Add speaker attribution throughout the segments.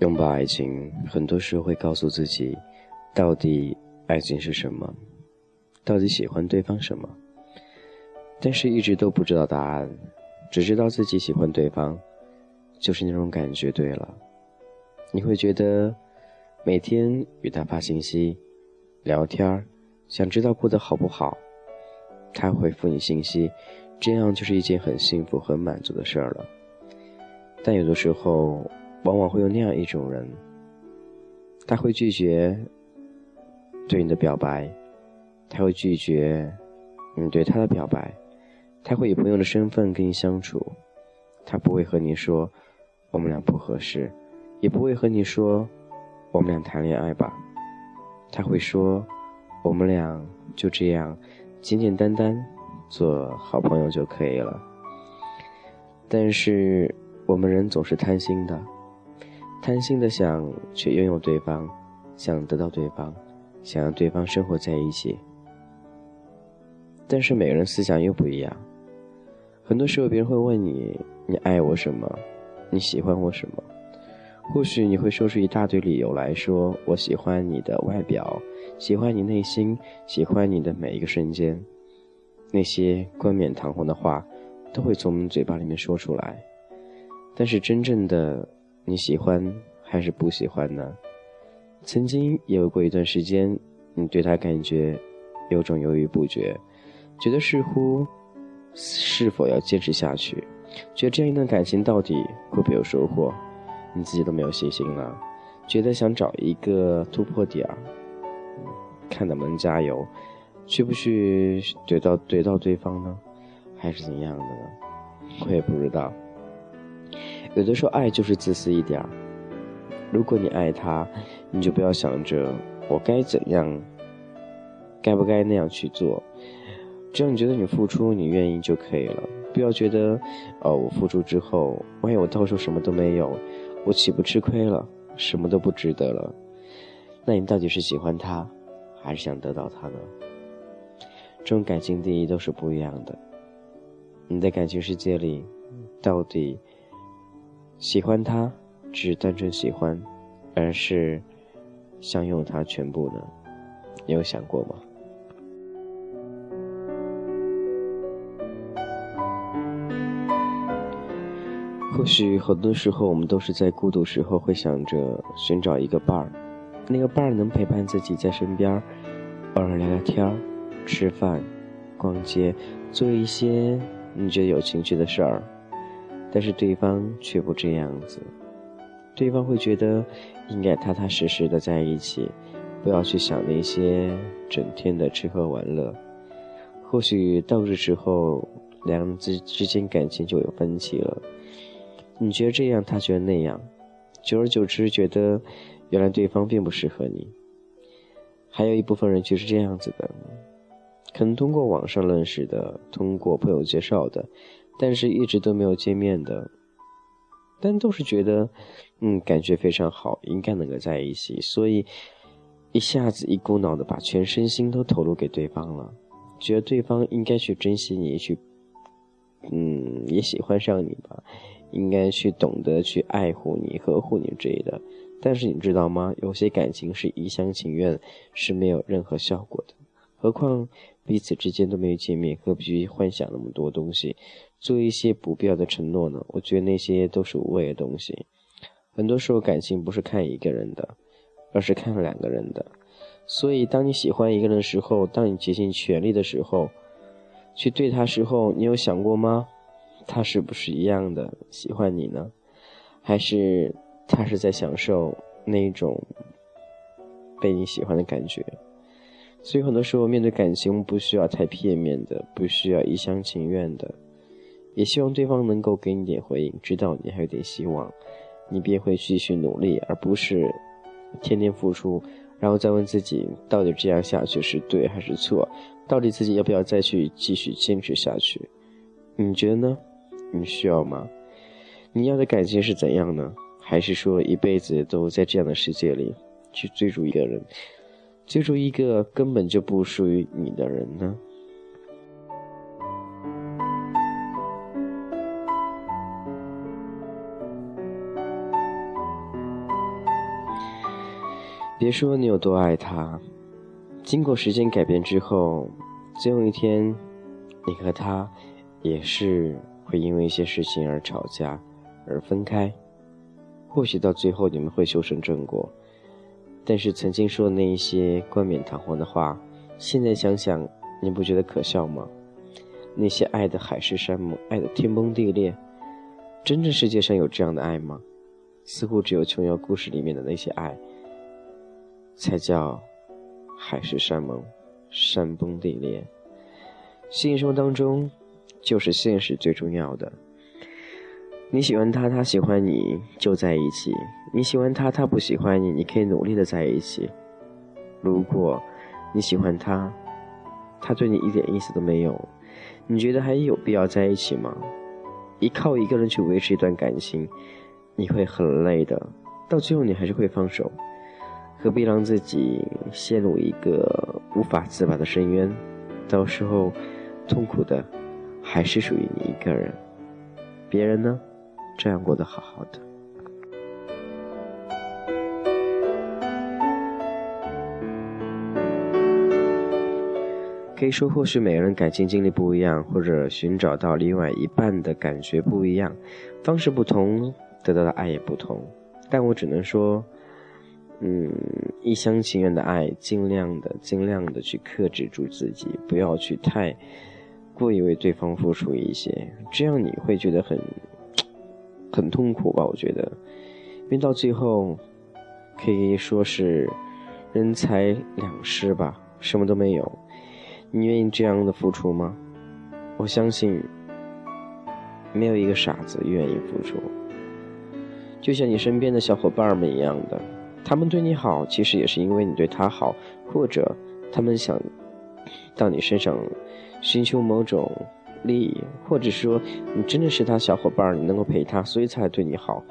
Speaker 1: 拥抱爱情，很多时候会告诉自己，到底爱情是什么，到底喜欢对方什么，但是一直都不知道答案，只知道自己喜欢对方，就是那种感觉对了。你会觉得，每天与他发信息、聊天想知道过得好不好，他回复你信息，这样就是一件很幸福、很满足的事儿了。但有的时候。往往会有那样一种人，他会拒绝对你的表白，他会拒绝你对他的表白，他会以朋友的身份跟你相处，他不会和你说我们俩不合适，也不会和你说我们俩谈恋爱吧，他会说我们俩就这样简简单单做好朋友就可以了。但是我们人总是贪心的。贪心的想去拥有对方，想得到对方，想让对方生活在一起。但是每个人思想又不一样。很多时候别人会问你：“你爱我什么？你喜欢我什么？”或许你会说出一大堆理由来说：“我喜欢你的外表，喜欢你内心，喜欢你的每一个瞬间。”那些冠冕堂皇的话，都会从嘴巴里面说出来。但是真正的……你喜欢还是不喜欢呢？曾经也有过一段时间，你对他感觉有种犹豫不决，觉得似乎是否要坚持下去，觉得这样一段感情到底会不会有收获，你自己都没有信心了，觉得想找一个突破点儿，看能不能加油，去不去怼到怼到对方呢，还是怎样的呢？我也不知道。有的时候，爱就是自私一点儿。如果你爱他，你就不要想着我该怎样，该不该那样去做。只要你觉得你付出，你愿意就可以了。不要觉得，哦，我付出之后，万一我到时候什么都没有，我岂不吃亏了？什么都不值得了。那你到底是喜欢他，还是想得到他呢？这种感情定义都是不一样的。你在感情世界里，到底？喜欢他，只是单纯喜欢，而是想拥他全部呢？你有想过吗？或许很多时候，我们都是在孤独时候会想着寻找一个伴儿，那个伴儿能陪伴自己在身边，偶尔聊聊天儿、吃饭、逛街，做一些你觉得有情趣的事儿。但是对方却不这样子，对方会觉得应该踏踏实实的在一起，不要去想那些整天的吃喝玩乐。或许到这时候，两人之之间感情就有分歧了。你觉得这样，他觉得那样，久而久之，觉得原来对方并不适合你。还有一部分人却是这样子的，可能通过网上认识的，通过朋友介绍的。但是一直都没有见面的，但都是觉得，嗯，感觉非常好，应该能够在一起，所以一下子一股脑的把全身心都投入给对方了，觉得对方应该去珍惜你，去，嗯，也喜欢上你吧，应该去懂得去爱护你、呵护你之类的。但是你知道吗？有些感情是一厢情愿，是没有任何效果的。何况彼此之间都没有见面，何必去幻想那么多东西？做一些不必要的承诺呢？我觉得那些都是无谓的东西。很多时候感情不是看一个人的，而是看两个人的。所以，当你喜欢一个人的时候，当你竭尽全力的时候，去对他时候，你有想过吗？他是不是一样的喜欢你呢？还是他是在享受那种被你喜欢的感觉？所以，很多时候面对感情，不需要太片面的，不需要一厢情愿的。也希望对方能够给你点回应，知道你还有点希望，你便会继续努力，而不是天天付出，然后再问自己到底这样下去是对还是错，到底自己要不要再去继续坚持下去？你觉得呢？你需要吗？你要的感情是怎样呢？还是说一辈子都在这样的世界里去追逐一个人，追逐一个根本就不属于你的人呢？别说你有多爱他经过时间改变之后总有一天你和他也是会因为一些事情而吵架而分开。或许到最后你们会修成正果。但是曾经说的那一些冠冕堂皇的话，现在想想，你不觉得可笑吗？那些爱的海誓山盟，爱的天崩地裂，真正世界上有这样的爱吗？似乎只有琼瑶故事里面的那些爱。才叫海誓山盟，山崩地裂。现实生活当中，就是现实最重要的。你喜欢他，他喜欢你，就在一起；你喜欢他，他不喜欢你，你可以努力的在一起。如果你喜欢他，他对你一点意思都没有，你觉得还有必要在一起吗？依靠一个人去维持一段感情，你会很累的，到最后你还是会放手。何必让自己陷入一个无法自拔的深渊？到时候，痛苦的还是属于你一个人。别人呢，这样过得好好的。可以说，或许每个人感情经历不一样，或者寻找到另外一半的感觉不一样，方式不同，得到的爱也不同。但我只能说。嗯，一厢情愿的爱，尽量的、尽量的去克制住自己，不要去太过于为对方付出一些，这样你会觉得很很痛苦吧？我觉得，因为到最后可以说是人财两失吧，什么都没有。你愿意这样的付出吗？我相信没有一个傻子愿意付出，就像你身边的小伙伴们一样的。他们对你好，其实也是因为你对他好，或者他们想到你身上寻求某种利益，或者说你真的是他小伙伴，你能够陪他，所以才对你好。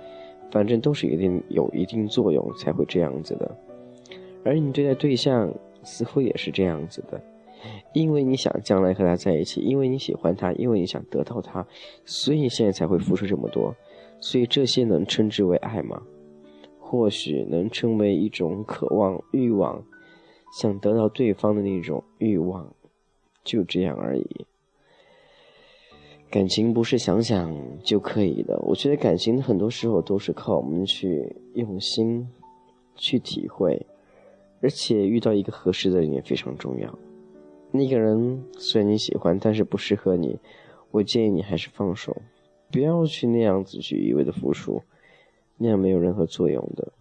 Speaker 1: 反正都是一定有一定作用才会这样子的。而你对待对象似乎也是这样子的，因为你想将来和他在一起，因为你喜欢他，因为你想得到他，所以现在才会付出这么多。所以这些能称之为爱吗？或许能称为一种渴望、欲望，想得到对方的那种欲望，就这样而已。感情不是想想就可以的，我觉得感情很多时候都是靠我们去用心去体会，而且遇到一个合适的人也非常重要。那个人虽然你喜欢，但是不适合你，我建议你还是放手，不要去那样子去一味的付出。那样没有任何作用的。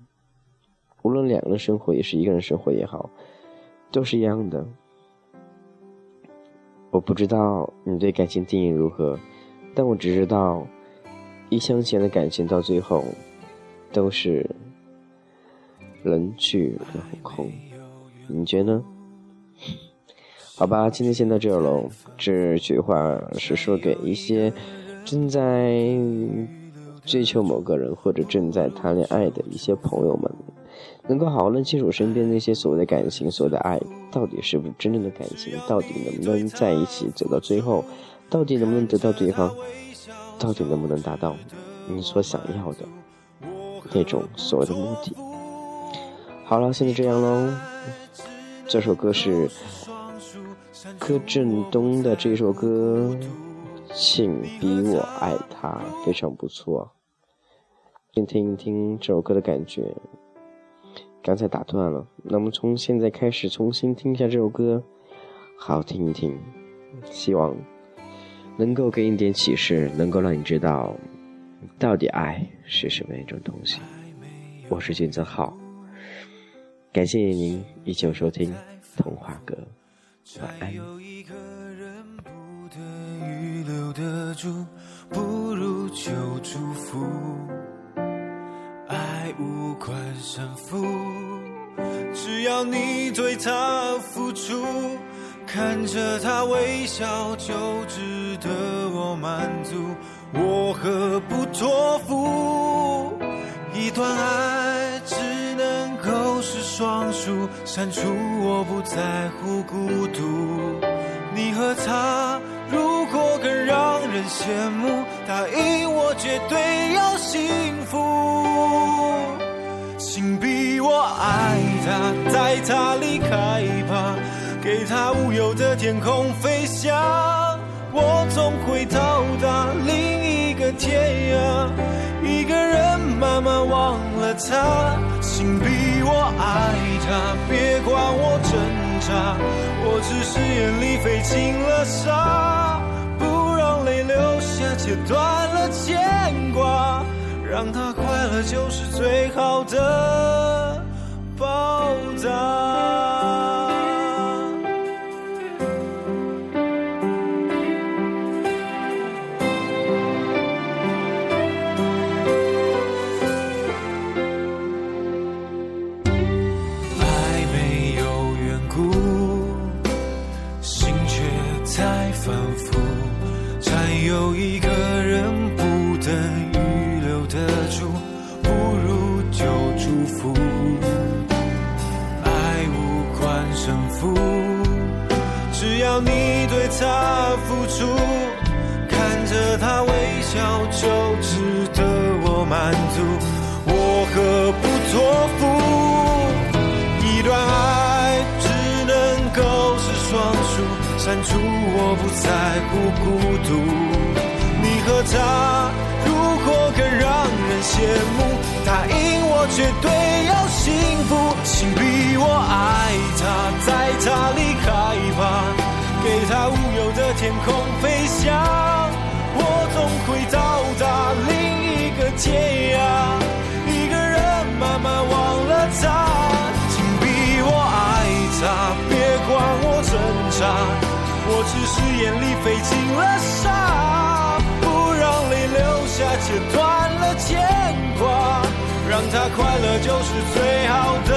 Speaker 1: 无论两个人生活也是一个人生活也好，都是一样的。我不知道你对感情定义如何，但我只知道，一厢情愿的感情到最后都是人去楼空。你觉得？好吧，今天先到这儿喽。这句话是说给一些正在。追求某个人或者正在谈恋爱的一些朋友们，能够好好认清楚身边那些所谓的感情、所谓的爱，到底是不是真正的感情？到底能不能在一起走到最后？到底能不能得到对方？到底能不能达到你所想要的那种所谓的目的？好了，现在这样喽。这首歌是柯震东的这首歌，请比我爱他，非常不错。先听一听这首歌的。感觉，刚才打断了，那么从现在开始重新听一下这首歌，好听一听，希望能够给你点启示，能够让你知道到底爱是什么一种东西。我是金泽浩，感谢您依旧收听童话歌，还有
Speaker 2: 一个人不得预留的住不如就祝福爱
Speaker 1: 无关胜负只要你对他付出看着他微笑就值得我满足我何不托付？一段爱双数，删除我不在乎孤独。你和他如果更让人羡慕，答应我绝对要幸福。请比
Speaker 2: 逼我爱他，带他离开吧，给他无忧的天空飞翔，我总会到达另一个天涯。一个人慢慢忘了他，请逼我爱他，别管我挣扎，我只是眼里飞进了沙，不让泪流下，切断了牵挂。让他快乐就是最好的报答。他付出，看着他微笑就值得我满足，我何不托付？一段爱只能够是双数，删除我不在乎孤独。你和他如果更让人羡慕，答应我绝对要幸福。请逼我爱他，在他离开吧，天空飞翔，我总会到达另一个天涯。一个人慢慢忘了他，请逼我爱他，别管我挣扎，我只是眼里飞进了沙，不让泪流下，切断了牵挂，让他快乐就是最好的